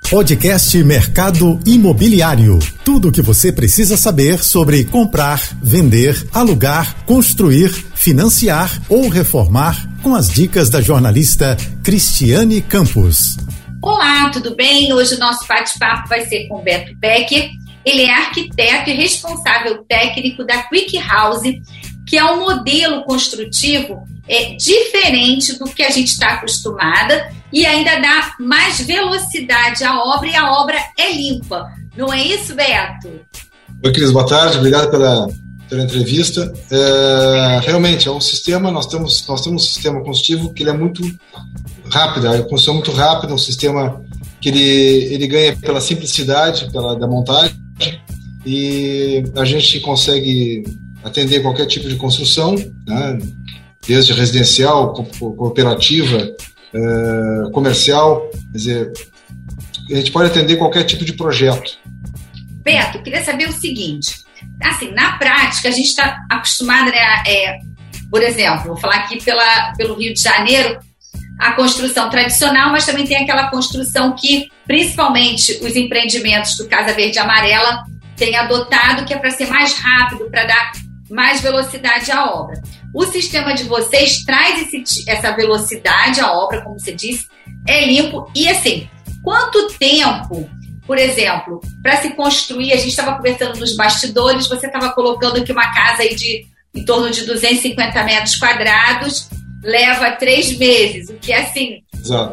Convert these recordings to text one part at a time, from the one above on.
Podcast Mercado Imobiliário. Tudo o que você precisa saber sobre comprar, vender, alugar, construir, financiar ou reformar com as dicas da jornalista Cristiane Campos. Olá, tudo bem? Hoje o nosso bate-papo vai ser com Beto Becker. Ele é arquiteto e responsável técnico da Quick House, que é um modelo construtivo é, diferente do que a gente está acostumada e ainda dá mais velocidade à obra e a obra é limpa. Não é isso, Beto? Oi, Cris, boa tarde. Obrigado pela, pela entrevista. É, realmente, é um sistema, nós temos, nós temos um sistema construtivo que ele é muito rápido, a construção é muito rápida, um sistema que ele, ele ganha pela simplicidade pela, da montagem e a gente consegue atender qualquer tipo de construção, né? desde residencial, cooperativa, eh, comercial, quer dizer, a gente pode atender qualquer tipo de projeto. Beto, queria saber o seguinte, assim, na prática a gente está acostumado, né, é, por exemplo, vou falar aqui pela, pelo Rio de Janeiro, a construção tradicional, mas também tem aquela construção que, principalmente, os empreendimentos do Casa Verde e Amarela têm adotado, que é para ser mais rápido, para dar mais velocidade à obra. O sistema de vocês traz esse, essa velocidade à obra, como você disse, é limpo. E assim, quanto tempo, por exemplo, para se construir, a gente estava conversando nos bastidores, você estava colocando aqui uma casa aí de em torno de 250 metros quadrados, leva três meses, o que é assim,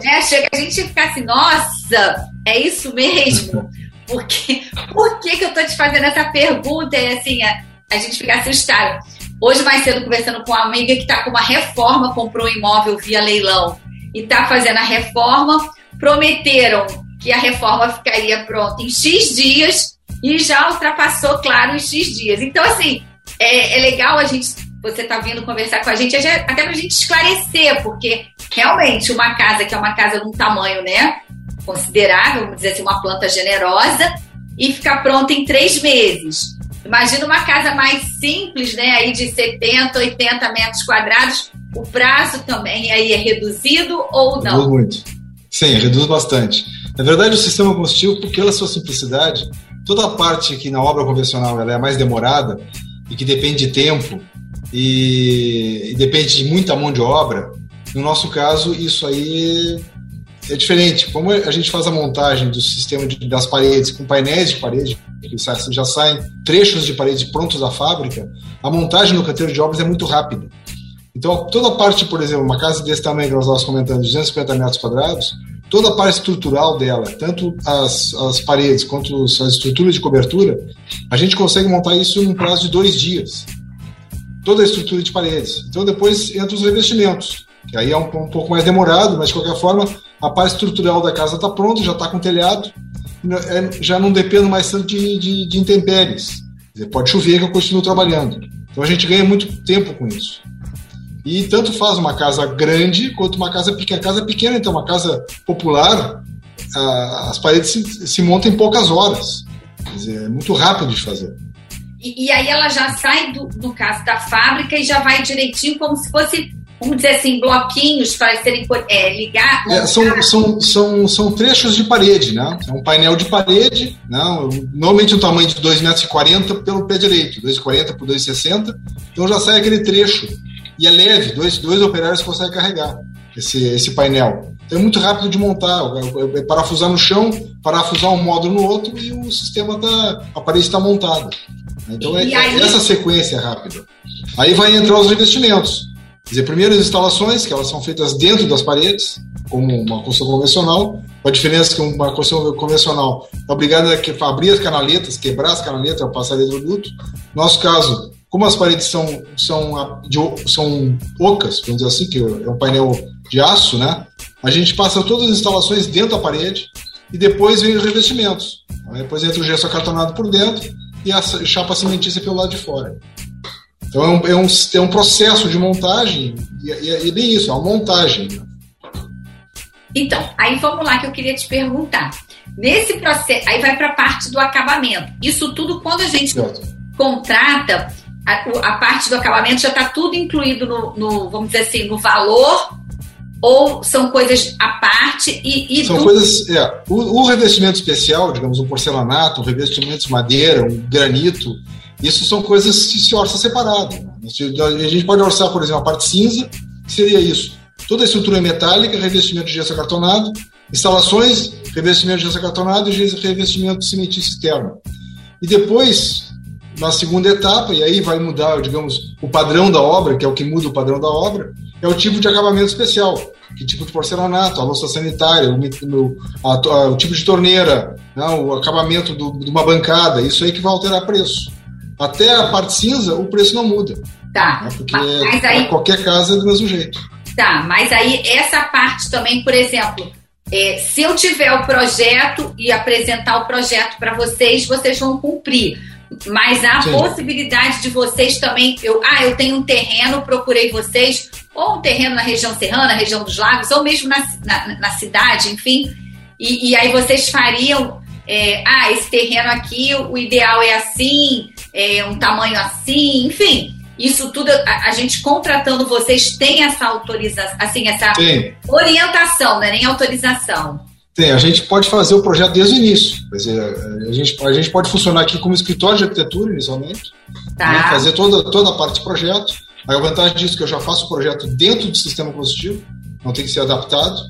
né, chega a gente ficar assim, nossa, é isso mesmo? Porque, por que, que eu estou te fazendo essa pergunta? É assim, a, a gente fica assustado. Hoje, mais cedo, conversando com uma amiga que está com uma reforma, comprou um imóvel via leilão e está fazendo a reforma. Prometeram que a reforma ficaria pronta em X dias e já ultrapassou, claro, os X dias. Então, assim, é, é legal a gente, você tá vindo conversar com a gente, até para a gente esclarecer, porque realmente uma casa que é uma casa de um tamanho, né, considerável, vamos dizer assim, uma planta generosa, e ficar pronta em três meses. Imagina uma casa mais simples, né, aí de 70, 80 metros quadrados, o prazo também aí é reduzido ou não? Reduz muito. Sim, reduz bastante. Na verdade, o sistema combustível, por pela sua simplicidade, toda a parte que na obra convencional ela é mais demorada e que depende de tempo e, e depende de muita mão de obra, no nosso caso, isso aí é diferente. Como a gente faz a montagem do sistema de, das paredes com painéis de parede, que já saem trechos de parede prontos da fábrica, a montagem no canteiro de obras é muito rápida. Então, toda a parte, por exemplo, uma casa desse tamanho que nós estávamos comentando, 250 metros quadrados, toda a parte estrutural dela, tanto as, as paredes quanto as estruturas de cobertura, a gente consegue montar isso num prazo de dois dias. Toda a estrutura de paredes. Então, depois entra os revestimentos, que aí é um, um pouco mais demorado, mas de qualquer forma, a parte estrutural da casa está pronta, já está com telhado, é, já não dependo mais tanto de, de, de intempéries. Pode chover que eu continuo trabalhando. Então a gente ganha muito tempo com isso. E tanto faz uma casa grande quanto uma casa pequena. A casa pequena, então, uma casa popular, as paredes se, se montam em poucas horas. Quer dizer, é muito rápido de fazer. E, e aí ela já sai, do, no caso da fábrica, e já vai direitinho, como se fosse vamos dizer assim, bloquinhos para serem é, ligar. É, são, são, são, são trechos de parede, né? É um painel de parede, né? normalmente o tamanho de 2,40 m pelo pé direito, 2,40 por 2,60. Então já sai aquele trecho. E é leve, dois, dois operários conseguem carregar esse, esse painel. Então é muito rápido de montar, é, é parafusar no chão, parafusar um módulo no outro e o sistema tá, a parede está montada. Então é, aí... essa sequência é rápida. Aí vai entrar os revestimentos. Dizer, primeiro as instalações, que elas são feitas dentro das paredes, como uma construção convencional. A diferença é que uma construção convencional é obrigada a abrir as canaletas, quebrar as canaletas ao passar dentro do duto. No nosso caso, como as paredes são, são, de, são ocas, vamos dizer assim, que é um painel de aço, né? A gente passa todas as instalações dentro da parede e depois vem os revestimentos. Depois entra o gesso acartonado por dentro e a chapa cimentícia pelo lado de fora. Então é um, é um, é um processo de montagem e, e, e bem isso, é uma montagem. Então, aí vamos lá que eu queria te perguntar. Nesse processo, aí vai para a parte do acabamento. Isso tudo quando a gente certo. contrata, a, a, parte do acabamento já está tudo incluído no, no, vamos dizer assim, no valor ou são coisas à parte e, e são coisas é, o, o, revestimento especial digamos um porcelanato um revestimento de madeira um granito isso são coisas que se orçam separado né? a gente pode orçar por exemplo a parte cinza que seria isso toda a estrutura metálica revestimento de gesso acartonado instalações revestimento de gesso acartonado e revestimento cimentício externo e depois na segunda etapa e aí vai mudar digamos o padrão da obra que é o que muda o padrão da obra é o tipo de acabamento especial. Que tipo de porcelanato, a louça sanitária, o, a, a, o tipo de torneira, né, o acabamento de uma bancada, isso aí que vai alterar preço. Até a parte cinza, o preço não muda. Tá. Né, porque mas aí, qualquer casa é do mesmo jeito. Tá, mas aí essa parte também, por exemplo, é, se eu tiver o projeto e apresentar o projeto para vocês, vocês vão cumprir. Mas há a possibilidade de vocês também. Eu, ah, eu tenho um terreno, procurei vocês, ou um terreno na região serrana, região dos lagos, ou mesmo na, na, na cidade, enfim. E, e, aí vocês fariam. É, ah, esse terreno aqui, o ideal é assim, é um tamanho assim, enfim. Isso tudo, a, a gente contratando vocês tem essa autorização, assim, essa Sim. orientação, não é nem autorização. Tem, a gente pode fazer o projeto desde o início. Quer dizer, a gente, a gente pode funcionar aqui como escritório de arquitetura inicialmente, tá. né, fazer toda, toda a parte de projeto. Aí a vantagem disso é que eu já faço o projeto dentro do sistema positivo, não tem que ser adaptado.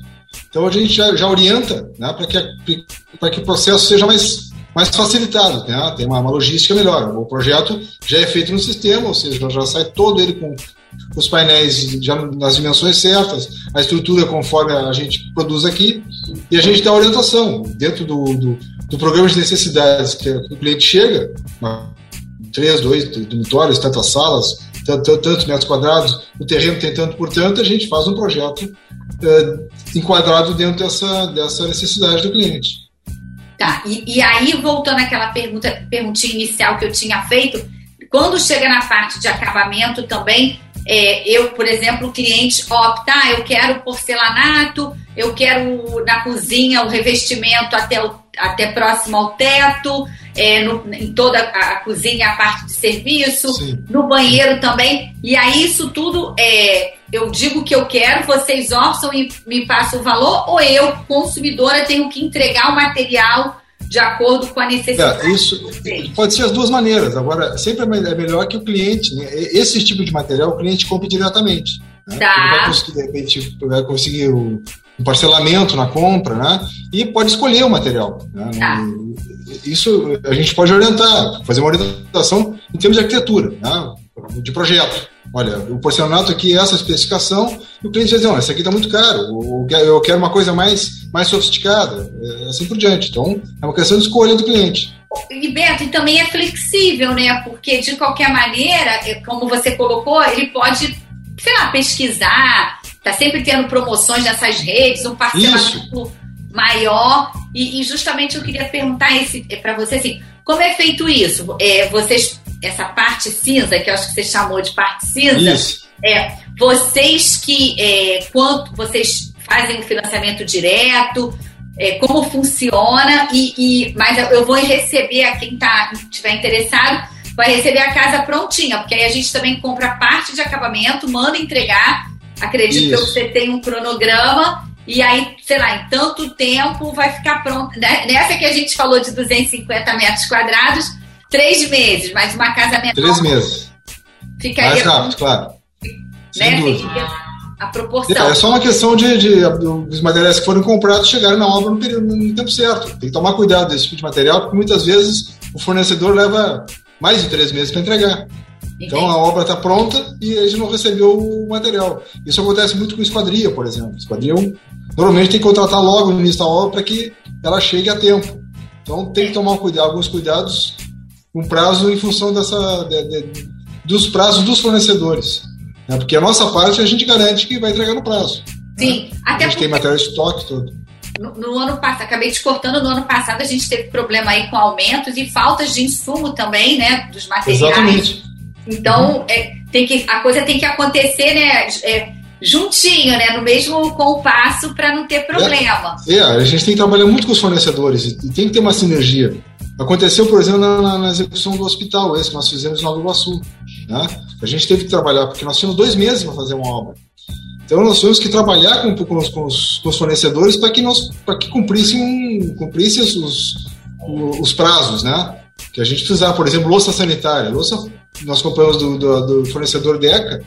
Então a gente já, já orienta né, para que, que o processo seja mais, mais facilitado, né? tem uma, uma, logística melhor. O projeto já é feito no sistema, ou seja, já sai todo ele com os painéis já nas dimensões certas, a estrutura conforme a gente produz aqui, e a gente dá orientação dentro do, do, do programa de necessidades que o cliente chega, três, dois dormitórios, tantas salas, tantos metros quadrados, o terreno tem tanto por tanto, a gente faz um projeto é, enquadrado dentro dessa, dessa necessidade do cliente. Tá, e, e aí voltando àquela pergunta, perguntinha inicial que eu tinha feito, quando chega na parte de acabamento também, é, eu, por exemplo, o cliente opta, ah, eu quero porcelanato, eu quero na cozinha o revestimento até, o, até próximo ao teto, é, no, em toda a, a, cozinha a parte de serviço, Sim. no banheiro também. E aí isso tudo é, eu digo que eu quero, vocês orçam e me passam o valor, ou eu, consumidora, tenho que entregar o material de acordo com a necessidade. É, isso pode ser as duas maneiras. Agora, sempre é, é melhor que o cliente, né? esse tipo de material, o cliente compre diretamente. Né? Tá. Ele vai conseguir, de repente, vai conseguir o, um parcelamento na compra, né? E pode escolher o material. Né? Tá. Isso a gente pode orientar, fazer uma orientação em termos de arquitetura, né? de projeto. Olha, o porcelanato aqui é essa especificação, e o cliente diz, não, esse aqui está muito caro, eu quero uma coisa mais, mais sofisticada, é, assim por diante. Então, é uma questão de escolha do cliente. E Beto, e também é flexível, né? Porque de qualquer maneira, é, como você colocou, ele pode, sei lá, pesquisar, tá sempre tendo promoções nessas redes, um parcelamento Isso. maior. E, e, justamente eu queria perguntar é, para você assim, como é feito isso? É, vocês essa parte cinza, que eu acho que você chamou de parte cinza, Isso. é vocês que é, quanto vocês fazem o financiamento direto, é, como funciona e, e, mas eu vou receber a quem tá estiver interessado vai receber a casa prontinha, porque aí a gente também compra parte de acabamento, manda entregar. Acredito Isso. que você tem um cronograma e aí, sei lá, em tanto tempo vai ficar pronto. Né, nessa que a gente falou de 250 metros quadrados, Três meses, mas uma casa menor. Três meses. Ficaria. Mais rápido, claro. Né? A proporção. É só uma questão de, de, os materiais que foram comprados chegarem na obra no, período, no tempo certo. Tem que tomar cuidado desse tipo de material, porque muitas vezes o fornecedor leva mais de três meses para entregar. Então a obra está pronta e a gente não recebeu o material. Isso acontece muito com esquadria, por exemplo. Esquadria normalmente tem que contratar logo no início da obra para que ela chegue a tempo. Então tem que tomar cuidado, alguns cuidados um prazo em função dessa, de, de, dos prazos dos fornecedores. Né? Porque a nossa parte a gente garante que vai entregar no prazo. Sim, né? até A gente tem material de estoque todo. No, no, ano passado, acabei te cortando, no ano passado a gente teve problema aí com aumentos e faltas de insumo também, né? Dos materiais. Exatamente. Então, uhum. é, tem que, a coisa tem que acontecer, né? É, juntinho, né? No mesmo compasso para não ter problema. É, é, a gente tem que trabalhar muito com os fornecedores e tem que ter uma sinergia. Aconteceu, por exemplo, na, na, execução do hospital, esse que nós fizemos no Nova Iguaçu. Né? A gente teve que trabalhar, porque nós tínhamos dois meses para fazer uma obra. Então nós tivemos que trabalhar com, com, os, com os, fornecedores para que nós que cumprissem, cumprissem os, os prazos, né? Que a gente precisava, por exemplo, louça sanitária. Louça, nós compramos do, do, do fornecedor Deca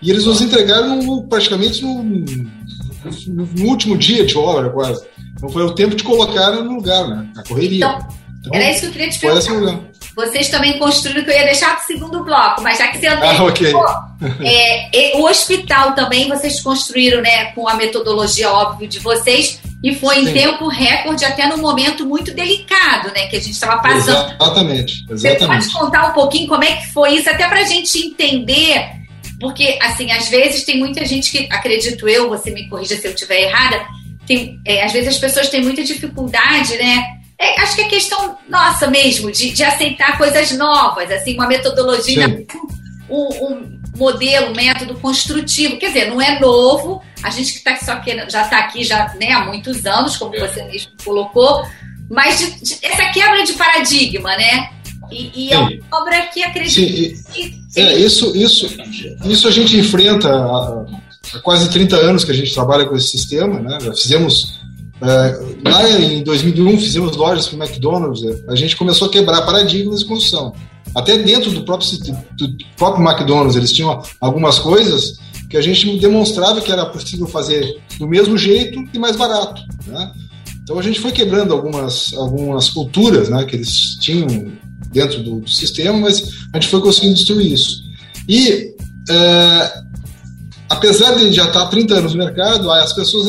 e eles nos entregaram praticamente no, no, último dia de obra, quase. Então foi o tempo de colocar no lugar, né? Na correria. Então, então, era isso que eu queria te perguntar. Vocês também construíram, que eu ia deixar para o segundo bloco, mas já que você ah, okay. é, o hospital também vocês construíram, né, com a metodologia óbvio de vocês, e foi Sim. em tempo recorde, até num momento muito delicado, né? Que a gente estava passando. Exatamente, exatamente. Você pode contar um pouquinho como é que foi isso, até para a gente entender, porque, assim, às vezes tem muita gente que, acredito eu, você me corrija se eu estiver errada, tem, é, às vezes as pessoas têm muita dificuldade, né? É, acho que é questão nossa mesmo, de, de aceitar coisas novas, assim, uma metodologia, um, um, modelo, um método construtivo. Quer dizer, não é novo, a gente que tá só que já está aqui já, né, há muitos anos, como é. você mesmo colocou, mas de, de, essa quebra de paradigma, né? E, e é uma obra que acredito Sim, que. É, isso, isso, isso a gente enfrenta há, há, quase 30 anos que a gente trabalha com esse sistema, né? Já fizemos. É, lá em 2001 fizemos lojas para o McDonald's, a gente começou a quebrar paradigmas de construção. Até dentro do próprio, do próprio McDonald's, eles tinham algumas coisas que a gente demonstrava que era possível fazer do mesmo jeito e mais barato. Né? Então a gente foi quebrando algumas, algumas culturas né, que eles tinham dentro do, do sistema, mas a gente foi conseguindo destruir isso. E é, apesar de já estar há 30 anos no mercado, as pessoas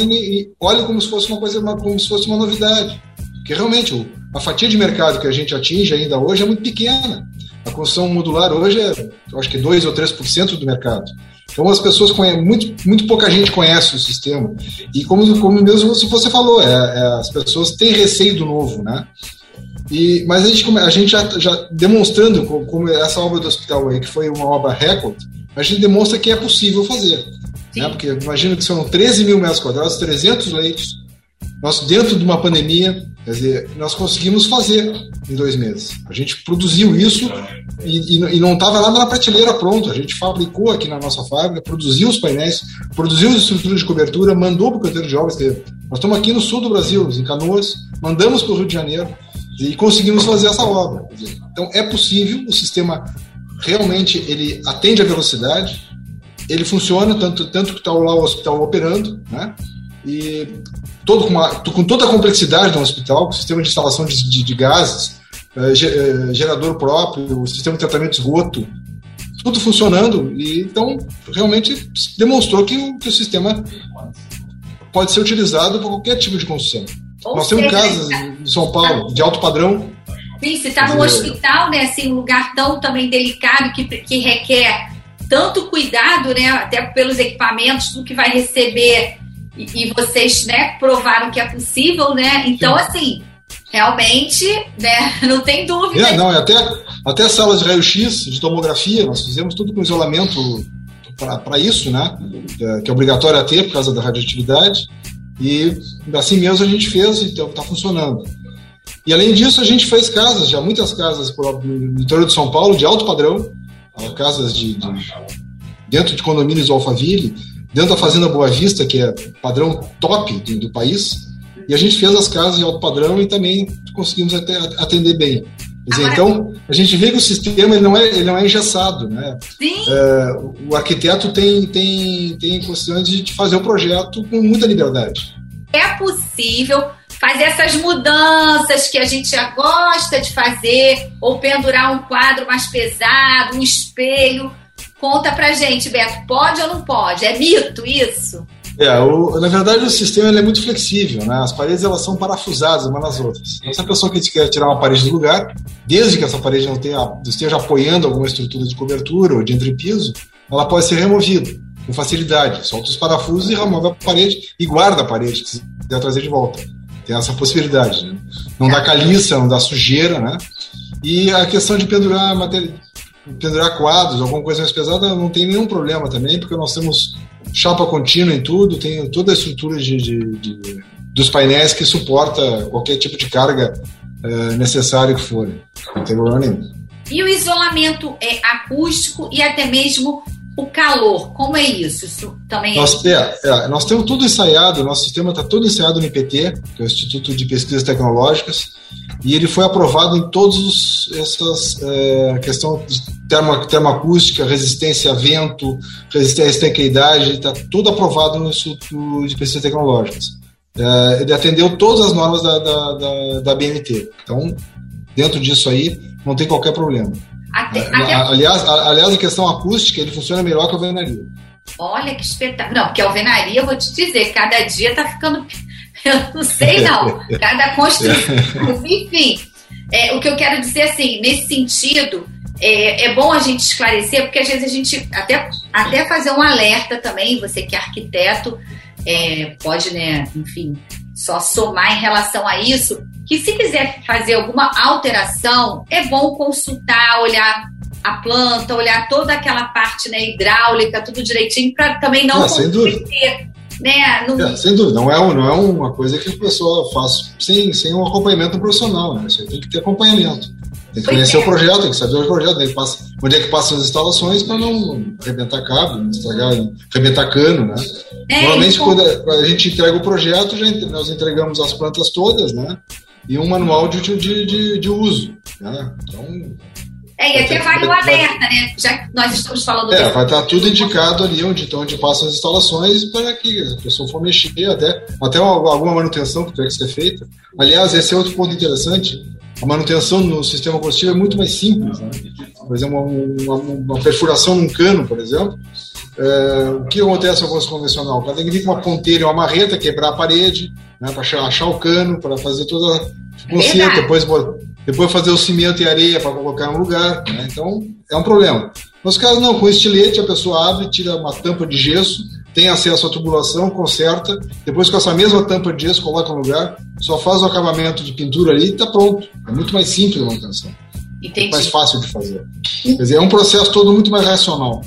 olham como se fosse uma coisa, como se fosse uma novidade. Porque realmente a fatia de mercado que a gente atinge ainda hoje é muito pequena. A construção modular hoje é, eu acho que 2 ou 3% do mercado. Então as pessoas conhecem, muito, muito pouca gente conhece o sistema. E como, como mesmo você falou, é, é, as pessoas têm receio do novo, né? E, mas a gente, a gente já, já demonstrando como, como, essa obra do hospital aí, que foi uma obra recorde, a gente demonstra que é possível fazer. Né? Porque imagina que são 13 mil metros quadrados, 300 leitos, nós dentro de uma pandemia, Quer dizer, nós conseguimos fazer em dois meses. A gente produziu isso e, e, não estava nada na prateleira pronto. A gente fabricou aqui na nossa fábrica, produziu os painéis, produziu as estruturas de cobertura, mandou para o canteiro de obras. Nós estamos aqui no sul do Brasil, em Canoas, mandamos para o Rio de Janeiro e conseguimos fazer essa obra. Então é possível, o sistema realmente ele atende a velocidade, ele funciona, tanto, tanto que está lá o hospital operando, né? E todo com, uma, com toda a complexidade do hospital, com sistema de instalação de, de, de gases, é, gerador próprio, sistema de tratamento de esgoto, tudo funcionando. E então realmente demonstrou que o, que o sistema pode ser utilizado para qualquer tipo de construção. Ou Nós temos casas em São Paulo de alto padrão. Sim, você está num hospital, né, assim, um lugar tão também delicado que, que requer tanto cuidado, né, até pelos equipamentos, do que vai receber e, e, vocês, né, provaram que é possível, né? Então, Sim. assim, realmente, né, não tem dúvida. É, não, é até, até salas de raio-x, de tomografia, nós fizemos tudo com isolamento para isso, né? É, que é obrigatório a ter por causa da radioatividade. E assim mesmo a gente fez, então está funcionando. E além disso, a gente fez casas, já muitas casas no interior de São Paulo, de alto padrão, casas de, de dentro de condomínios do Alphaville, dentro da Fazenda Boa Vista, que é padrão top do, do país, e a gente fez as casas em alto padrão e também conseguimos até atender bem. Dizer, então, a gente vê que o sistema ele não é, ele não é engessado. Né? Sim. É, o arquiteto tem, tem, tem condições de fazer o projeto com muita liberdade. É possível fazer essas mudanças que a gente já gosta de fazer, ou pendurar um quadro mais pesado, um espelho, Conta pra gente, Beto, pode ou não pode? É mito isso? É, o, na verdade o sistema é muito flexível, né? As paredes elas são parafusadas umas nas outras. Então, se a pessoa que quer tirar uma parede do lugar, desde que essa parede não tenha, esteja apoiando alguma estrutura de cobertura ou de entrepiso, ela pode ser removida com facilidade. Solta os parafusos e remove a parede e guarda a parede que quiser trazer de volta. Tem essa possibilidade. Né? Não dá caliça, não dá sujeira, né? E a questão de pendurar matéria, pendurar quadros, alguma coisa mais pesada, não tem nenhum problema também, porque nós temos chapa contínua em tudo, tem toda a estrutura de, de, de dos painéis que suporta qualquer tipo de carga é, necessário que for. Não tem problema nenhum. E o isolamento é acústico e até mesmo o calor, como é isso? Isso também nós, é, é, nós temos tudo ensaiado, nosso sistema está todo ensaiado no IPT, que é o Instituto de Pesquisas Tecnológicas, e ele foi aprovado em todos essas é, questão de termo, termoacústica, resistência a vento, resistência à estequidade, está tudo aprovado no Instituto de Pesquisas Tecnológicas. É, ele atendeu todas as normas da, da, da, da BNT. Então, dentro disso aí, não tem qualquer problema. Até, até... Aliás, aliás, em questão acústica, ele funciona melhor que a alvenaria. Olha que espetáculo. Não, porque a alvenaria, eu vou te dizer, cada dia tá ficando. Eu não sei, não. Cada construção. Enfim, é, o que eu quero dizer, assim, nesse sentido, é, é, bom a gente esclarecer, porque às vezes a gente até, até fazer um alerta também, você que é arquiteto, é, pode, né, enfim, só somar em relação a isso, que se quiser fazer alguma alteração, é bom consultar, olhar a planta, olhar toda aquela parte né, hidráulica, tudo direitinho, para também não, comprometer. Né, no... é, sem dúvida, não é, não é uma coisa que a pessoa faz sem, sem um acompanhamento profissional, né? Você tem que ter acompanhamento. Tem que conhecer é. o projeto, tem que saber o projeto, onde, passa, onde é que passam as instalações para não arrebentar cabo, não estragar, arrebentar cano, né? É, Normalmente, então... quando a gente entrega o projeto, já nós entregamos as plantas todas, né? E um manual de, de, de, de uso, né? Então... É, e aqui vale o alerta, né? Já que nós estamos falando... É, vai estar tudo indicado ali onde, onde passam as instalações para que a pessoa for mexer, até, até alguma manutenção que tiver que ser feita. Aliás, esse é outro ponto interessante, a manutenção no sistema combustível é muito mais simples. Né? Por exemplo, uma, uma, uma, perfuração num cano, por exemplo, é, o que acontece no construção convencional? O cara tem que vir com uma ponteira e uma marreta, quebrar a parede, né, para achar, o cano, para fazer toda a conserto, depois, depois fazer o cimento e areia para colocar no lugar. Né? Então, é um problema. Nos casos, não, com estilete a pessoa abre, tira uma tampa de gesso, tem acesso à tubulação, conserta, depois com essa mesma tampa de gesso coloca no lugar, só faz o acabamento de pintura ali e está pronto. É muito mais simples a manutenção. Entendi. mais fácil de fazer. Quer dizer, é um processo todo muito mais racional.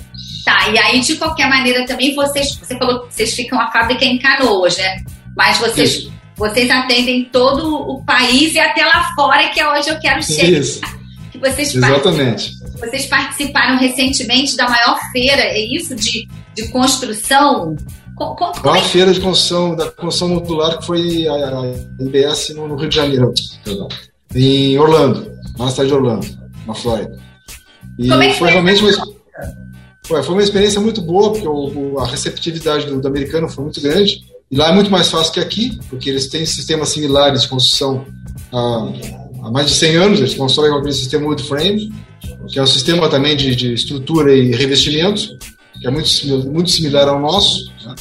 Tá, e aí, de qualquer maneira, também vocês, você falou que vocês ficam a fábrica em Canoas, né? Mas vocês, vocês atendem todo o país e até lá fora, que é onde eu quero chegar. Isso. Que vocês Exatamente. Vocês participaram recentemente da maior feira, é isso? De, de construção? Conta, a maior é? feira de construção, da construção modular que foi a, a IBS no, no, Rio de Janeiro, perdão, em Orlando, na cidade de Orlando, na Flórida. E Como é que foi realmente uma, foi, uma experiência muito boa, porque o, a receptividade do, do americano foi muito grande. E lá é muito mais fácil que aqui, porque eles têm sistemas similares de construção há, há mais de 100 anos, eles constroem aquele sistema wood frame, que é um sistema também de, de estrutura e revestimento, que é muito, muito similar ao nosso, né?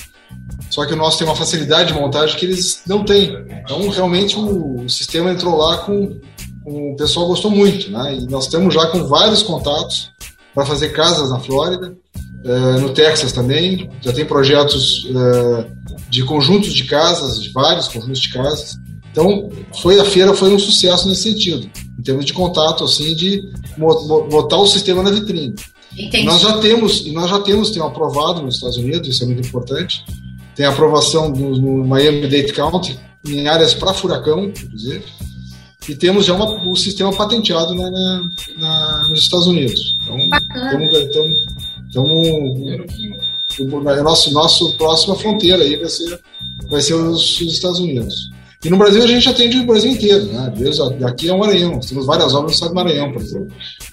só que o nosso tem uma facilidade de montagem que eles não têm. Então, realmente, o, o sistema entrou lá com, com, O pessoal gostou muito, né? E nós estamos já com vários contatos para fazer casas na Flórida, uh, no Texas também. Já tem projetos uh, de conjuntos de casas, de vários conjuntos de casas. Então, foi a feira foi um sucesso nesse sentido, em termos de contato, assim, de botar o sistema na vitrine. Entendi. Nós já temos, e nós já temos, tem aprovado nos Estados Unidos, isso é muito importante. Tem aprovação no, no Miami-Dade County em áreas para furacão, inclusive. E temos já uma, o sistema patenteado na, na, na, nos Estados Unidos. Então, estamos. a nosso, nosso próxima fronteira aí vai ser, vai ser os, os Estados Unidos. E no Brasil a gente atende o Brasil inteiro, né? Aqui é o Maranhão, temos várias obras no estado do Maranhão, por exemplo,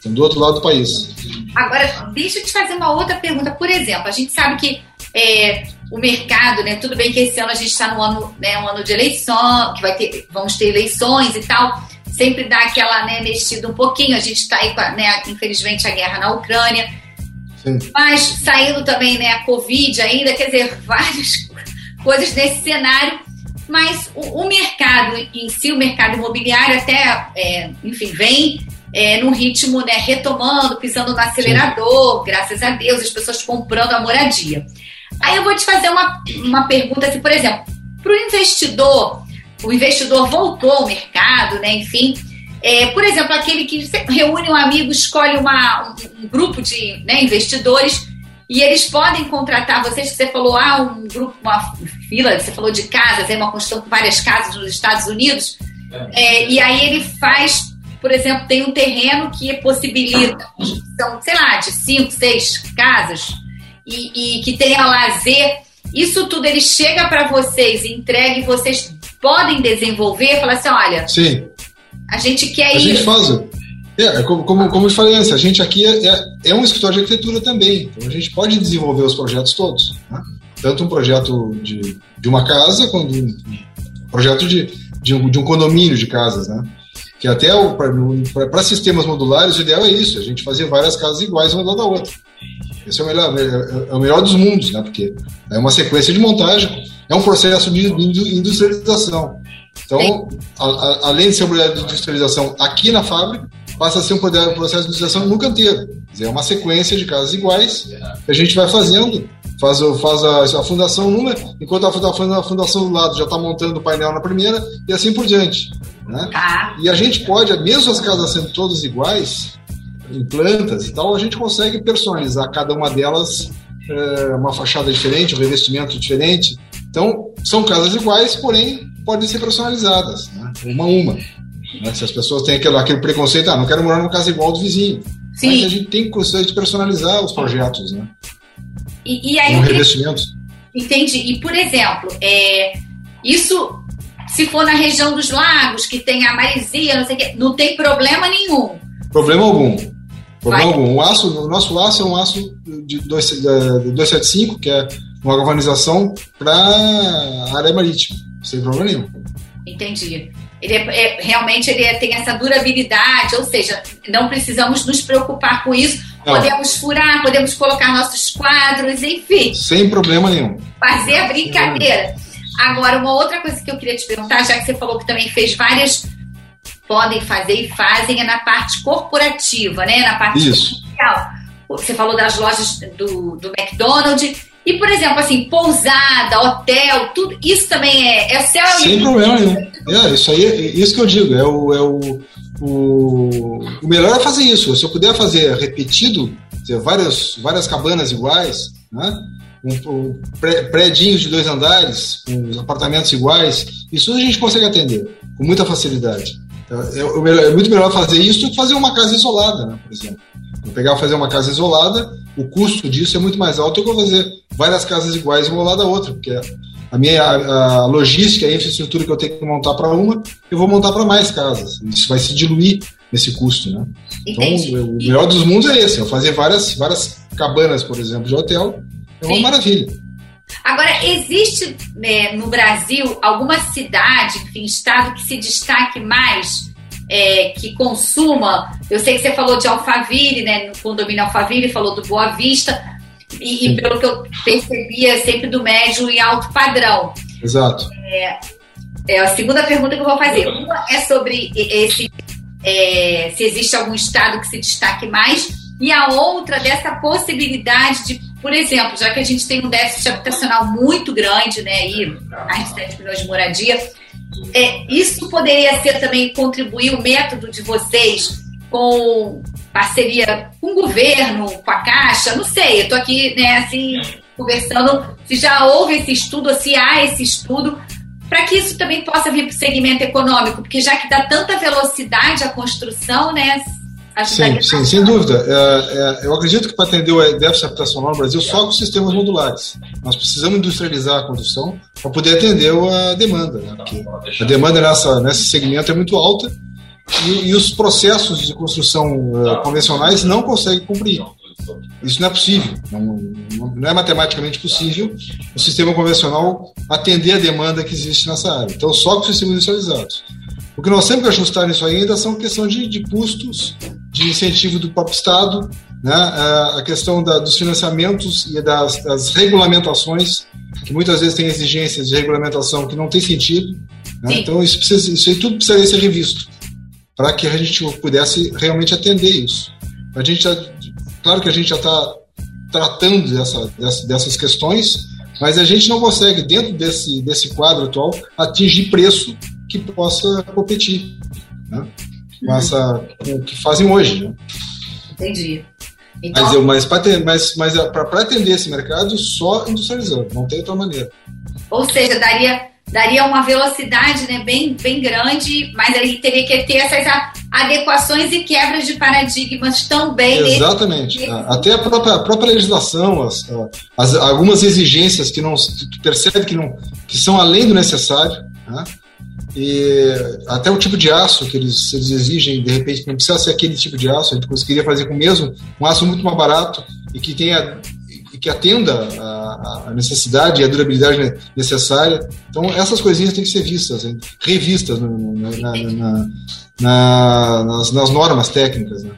do outro lado do país. Agora, deixa eu te fazer uma outra pergunta. Por exemplo, a gente sabe que é, o mercado, né? Tudo bem que esse ano a gente está no ano, né, um ano de eleição, que vai ter, vamos ter eleições e tal. Sempre dá aquela né, mexida um pouquinho. A gente está aí com, a, né, infelizmente, a guerra na Ucrânia. Sim. Mas saindo também né, a Covid ainda, quer dizer, várias coisas nesse cenário mas o, o, mercado em si, o mercado imobiliário até, é, enfim, vem é, num ritmo né, retomando, pisando no acelerador, Sim. graças a Deus, as pessoas comprando a moradia. Aí eu vou te fazer uma, uma pergunta assim, por exemplo, para o investidor, o investidor voltou ao mercado, né, enfim, é, por exemplo, aquele que reúne um amigo, escolhe uma, um, um grupo de né, investidores e eles podem contratar vocês, você falou, ah, um grupo, uma fila, você falou de casas, é uma construção com várias casas nos Estados Unidos. É, e aí ele faz, por exemplo, tem um terreno que possibilita, são, sei lá, de cinco, seis casas. E, e que tenha lazer, isso tudo ele chega para vocês, entrega e vocês podem desenvolver, falar assim, olha, Sim. a gente quer a isso. gente faz. É, é como, como, como eu falei antes, a gente aqui é, é, é, um escritório de arquitetura também, então a gente pode desenvolver os projetos todos. Né? Tanto um projeto de, de uma casa, quanto um projeto de, de, um, de um condomínio de casas, né? Que até para sistemas modulares, o ideal é isso, a gente fazer várias casas iguais uma da outra. Esse é o melhor, é, é o melhor dos mundos, né? Porque é uma sequência de montagem, é um processo de industrialização. Então, a, a, além de ser um processo de industrialização aqui na fábrica, passa a ser um processo de industrialização no canteiro. Dizer, é uma sequência de casas iguais que a gente vai fazendo, faz, faz a, a fundação numa, enquanto a, fundação do lado já está montando o painel na primeira, e assim por diante. Né? Ah. E a gente pode, mesmo as casas sendo todas iguais, em plantas e tal, a gente consegue personalizar cada uma delas é, uma fachada diferente, um revestimento diferente. Então, são casas iguais, porém podem ser personalizadas, né? uma a uma. Né? Se as pessoas têm aquele, aquele preconceito, ah, não quero morar numa casa igual do vizinho. Sim. Mas a gente tem condições de personalizar os projetos, né? E, e aí, Com revestimentos. Entendi. E, por exemplo, é, isso, se for na região dos lagos, que tem a maresia, não sei o quê, não tem problema nenhum. Problema algum. Problema Vai. algum. O, aço, o nosso aço é um aço de 275, que é uma galvanização para área marítima, sem problema nenhum. Entendi. Ele é, é, realmente ele é, tem essa durabilidade, ou seja, não precisamos nos preocupar com isso. Não. Podemos furar, podemos colocar nossos quadros, enfim. Sem problema nenhum. Fazer a brincadeira. Agora, uma outra coisa que eu queria te perguntar, já que você falou que também fez várias, podem fazer e fazem, é na parte corporativa, né? Na parte Isso. social. Você falou das lojas do, do McDonald's e, por exemplo, assim, pousada, hotel, tudo, isso também é, é céu Sem problema nenhum. É, isso aí, é isso que eu digo, é o, é o, o, o melhor é fazer isso. Se eu puder fazer repetido, dizer, várias, várias cabanas iguais, né? Um, um, prédios de dois andares, com apartamentos iguais, isso a gente consegue atender com muita facilidade. É, é, é muito melhor fazer isso do que fazer uma casa isolada, né, por exemplo. Eu pegar fazer uma casa isolada, o custo disso é muito mais alto do que eu fazer várias casas iguais uma ao lado da outra, porque a minha a, a logística, a infraestrutura que eu tenho que montar para uma, eu vou montar para mais casas. Isso vai se diluir nesse custo, né? Entendi. Então, o melhor dos mundos é esse, eu fazer várias, várias cabanas, por exemplo, de hotel, é uma Sim. maravilha. Agora, existe né, no Brasil alguma cidade, enfim, estado que se destaque mais é, que consuma. Eu sei que você falou de Alphaville, né? No condomínio Alphaville, falou do Boa Vista. E, e pelo que eu percebia, é sempre do médio e alto padrão. Exato. É, é a segunda pergunta que eu vou fazer. Uma é sobre esse é, se existe algum estado que se destaque mais, e a outra dessa possibilidade de, por exemplo, já que a gente tem um déficit habitacional muito grande, né, aí, mais de 7 milhões de moradia, é, isso poderia ser também contribuir o método de vocês com parceria com o governo, com a Caixa, não sei, eu estou aqui, né, assim, conversando se já houve esse estudo, se há esse estudo, para que isso também possa vir para o segmento econômico, porque já que dá tanta velocidade a construção, né, Sim, sim, sem dúvida. É, é, eu acredito que para atender o déficit habitacional no Brasil, só com sistemas modulares. Nós precisamos industrializar a construção para poder atender a demanda. Né? Porque a demanda nessa, nesse segmento é muito alta e, e os processos de construção uh, convencionais não conseguem cumprir. Isso não é possível, não, não, é matematicamente possível o sistema convencional atender a demanda que existe nessa área. Então, só com sistemas industrializados. O que nós sempre ajustar nisso ainda são questão de, de custos, de incentivo do próprio Estado, né? a questão da, dos financiamentos e das, das, regulamentações, que muitas vezes tem exigências de regulamentação que não tem sentido. Né? Então, isso, precisa, isso aí tudo precisaria ser revisto para que a gente pudesse realmente atender isso. A gente já, claro que a gente já está tratando dessa, dessa, dessas questões, mas a gente não consegue, dentro desse, desse quadro atual, atingir preço que possa competir né? com, essa, com o que fazem hoje. Né? Entendi. Então... Mas, eu, mas para mas, mas atender esse mercado, só industrializando, não tem outra maneira. Ou seja, daria, daria uma velocidade né, bem, bem grande, mas aí teria que ter essas adequações e quebras de paradigmas também. Exatamente. Nesse... Até a própria, a própria legislação, as, as, algumas exigências que não tu percebe que, não, que são além do necessário. Né? E até o tipo de aço que eles, eles exigem, de repente, não precisa ser aquele tipo de aço, a gente conseguiria fazer com o mesmo, um aço muito mais barato e que tenha que atenda a, a, necessidade e a durabilidade necessária. Então, essas coisinhas têm que ser vistas, revistas no, na, na, na, nas, nas, normas técnicas. Né?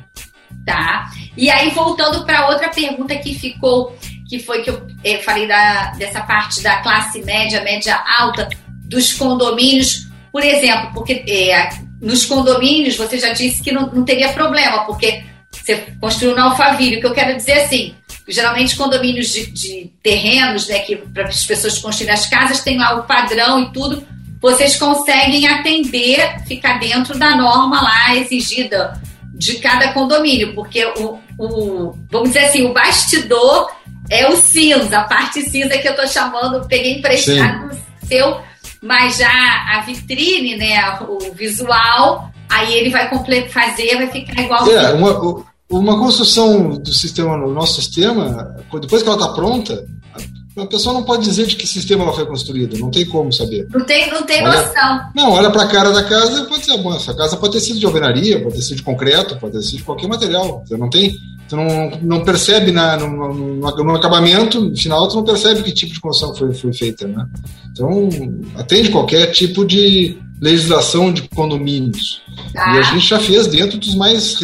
Tá. E aí, voltando para outra pergunta que ficou, que foi que eu, eu falei da, dessa parte da classe média, média alta, dos condomínios, por exemplo, porque é, nos condomínios você já disse que não, não teria problema, porque você construiu no Alphaville. O que eu quero dizer é assim, geralmente condomínios de, de terrenos, né, que para as pessoas construírem as casas, tem lá o padrão e tudo, vocês conseguem atender, ficar dentro da norma lá exigida de cada condomínio, porque o, o vamos dizer assim, o bastidor é o cinza, a parte cinza que eu estou chamando, peguei emprestado Sim. seu, mas já a vitrine, né, o visual, aí ele vai fazer, vai ficar igual. É, uma, uma construção do sistema, no nosso sistema, depois que ela está pronta, a pessoa não pode dizer de que sistema ela foi construída, não tem como saber. Não tem, não tem olha, noção. Não, olha para a cara da casa e pode ser, bom, essa casa pode ter sido de alvenaria, pode ter sido de concreto, pode ter sido de qualquer material. Você não tem, você não, não percebe na, no, no, no, acabamento, no final, você não percebe que tipo de construção foi, foi feita, né? Então, atende qualquer tipo de legislação de condomínios. Ah. E a gente já fez dentro dos mais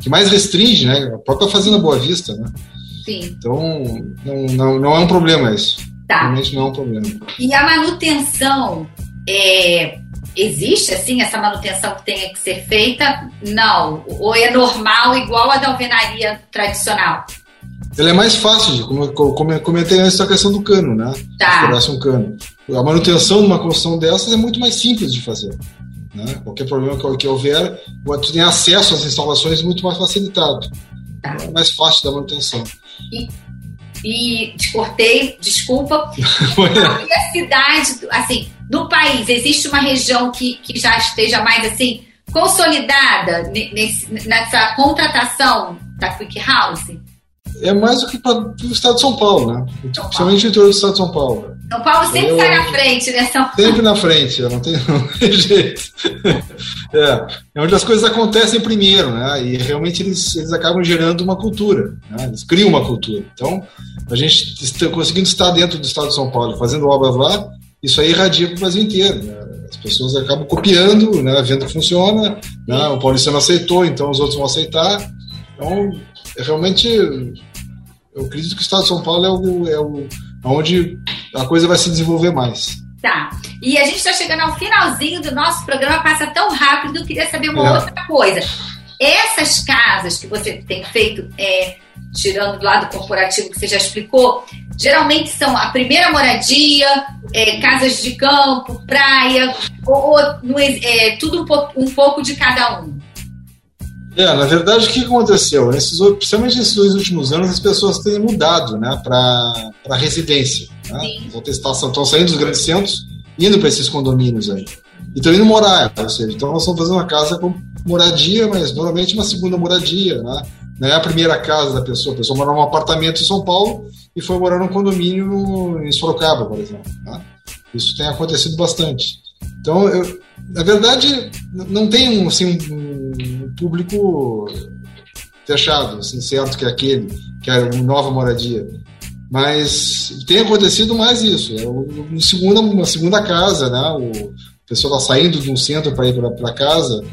que mais restringe, né? A própria Fazenda Boa Vista, né? Sim. Então, não, não, não é um problema isso. Tá. Realmente não é um problema. E a manutenção é, existe assim essa manutenção que tenha que ser feita? Não. Ou é normal, igual a da alvenaria tradicional? Ela é mais fácil, como eu comentei antes, a questão do cano, né? Tá. um cano. A manutenção de uma construção dessas é muito mais simples de fazer. Né? Qualquer problema que houver, tu tem acesso às instalações muito mais facilitado. Tá. É mais fácil da manutenção. E, e te cortei, desculpa. e a cidade, assim, no país, existe uma região que, que já esteja mais assim consolidada nesse, nessa contratação da Quick House? é mais do que para o estado de São Paulo, né? Principalmente o interior do estado de São Paulo. São Paulo sempre eu, sai na frente, né? São Paulo. Sempre na frente, não tem, não tem jeito. É, é onde as coisas acontecem primeiro, né? E realmente eles, eles acabam gerando uma cultura, né? Eles criam uma cultura. Então, a gente está conseguindo estar dentro do estado de São Paulo, fazendo obras lá, isso aí irradia para o Brasil inteiro. Né? As pessoas acabam copiando, né? vendo que funciona, né? o paulistano aceitou, então os outros vão aceitar. Então, é realmente eu acredito que o estado de São Paulo é o, é o onde a coisa vai se desenvolver mais. Tá. E a gente está chegando ao finalzinho do nosso programa, passa tão rápido, eu queria saber uma é. outra coisa. Essas casas que você tem feito, é, tirando do lado corporativo que você já explicou, geralmente são a primeira moradia, é, casas de campo, praia, ou, ou é, tudo um pouco, um pouco de cada um. É, na verdade, o que aconteceu? Nesses, principalmente nesses dois últimos anos, as pessoas têm mudado né, para residência. Né? Estão saindo dos grandes centros, indo para esses condomínios aí. E estão indo morar, ou seja, então nós estamos fazendo uma casa com moradia, mas normalmente uma segunda moradia. Né? Não é a primeira casa da pessoa. A pessoa mora num apartamento em São Paulo e foi morar num condomínio em Sorocaba, por exemplo. Né? Isso tem acontecido bastante. Então, eu, na verdade, não tem um, assim, um público fechado, assim, certo que é aquele, que é uma nova moradia. Mas tem acontecido mais isso. É uma segunda, uma segunda casa, né? O pessoa está saindo de um centro para ir para casa.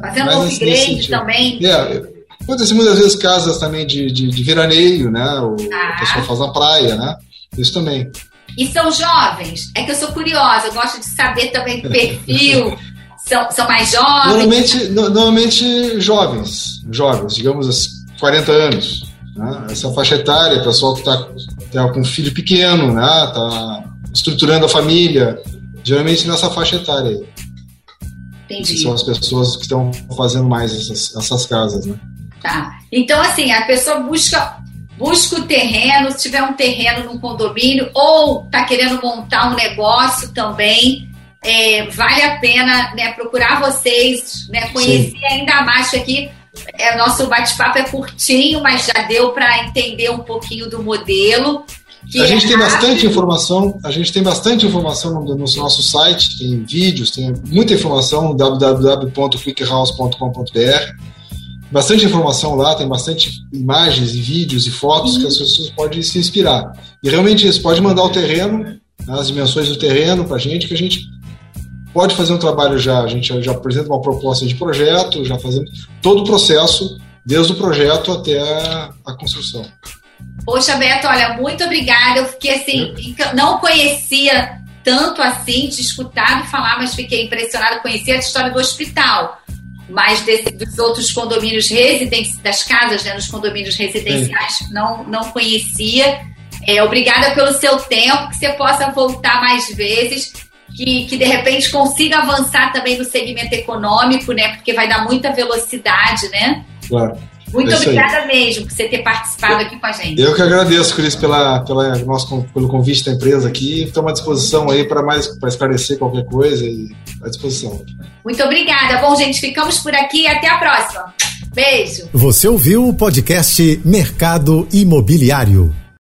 Fazendo um upgrade também. É, acontece muitas vezes casas também de, de, de veraneio, né? O, ah. A pessoa faz na praia, né? Isso também. E são jovens? É que eu sou curiosa, eu gosto de saber também perfil. São, são mais jovens? Normalmente, no, normalmente jovens, jovens, digamos 40 anos. Né? Essa faixa etária, pessoal que está tá com um filho pequeno, né? Tá estruturando a família, geralmente nessa faixa etária aí. Entendi. São as pessoas que estão fazendo mais essas, essas casas, né? Tá. Então, assim, a pessoa busca busca o terreno, se tiver um terreno num condomínio, ou está querendo montar um negócio também, é, vale a pena né, procurar vocês, né, conhecer Sim. ainda mais que aqui é, nosso bate-papo é curtinho, mas já deu para entender um pouquinho do modelo. a gente é tem bastante informação, a gente tem bastante informação no, no, nosso site, tem vídeos, tem muita informação, www.quickhouse.com.br. Bastante informação lá, tem bastante imagens e vídeos e fotos uhum. que as pessoas podem se inspirar. E realmente isso pode mandar o terreno, as dimensões do terreno para a gente, que a gente pode fazer um trabalho já, a gente já apresenta uma proposta de projeto, já fazemos todo o processo, desde o projeto até a, construção. Poxa, Beto, olha, muito obrigada. Eu fiquei assim, é. não conhecia tanto assim, de escutado falar, mas fiquei impressionada. Conhecia a história do hospital, mas desse, dos outros condomínios residenciais, das casas né, nos condomínios residenciais, não, não conhecia. É, obrigada pelo seu tempo, que você possa voltar mais vezes que, que de repente consiga avançar também no segmento econômico, né? Porque vai dar muita velocidade, né? Claro. Muito é obrigada aí. mesmo por você ter participado aqui com a gente. Eu que agradeço, Cris, pela, pela nosso, pelo convite da empresa aqui. Estou à disposição aí para mais para esclarecer qualquer coisa e à disposição. Muito obrigada. Bom, gente, ficamos por aqui e até a próxima. Beijo. Você ouviu o podcast Mercado Imobiliário.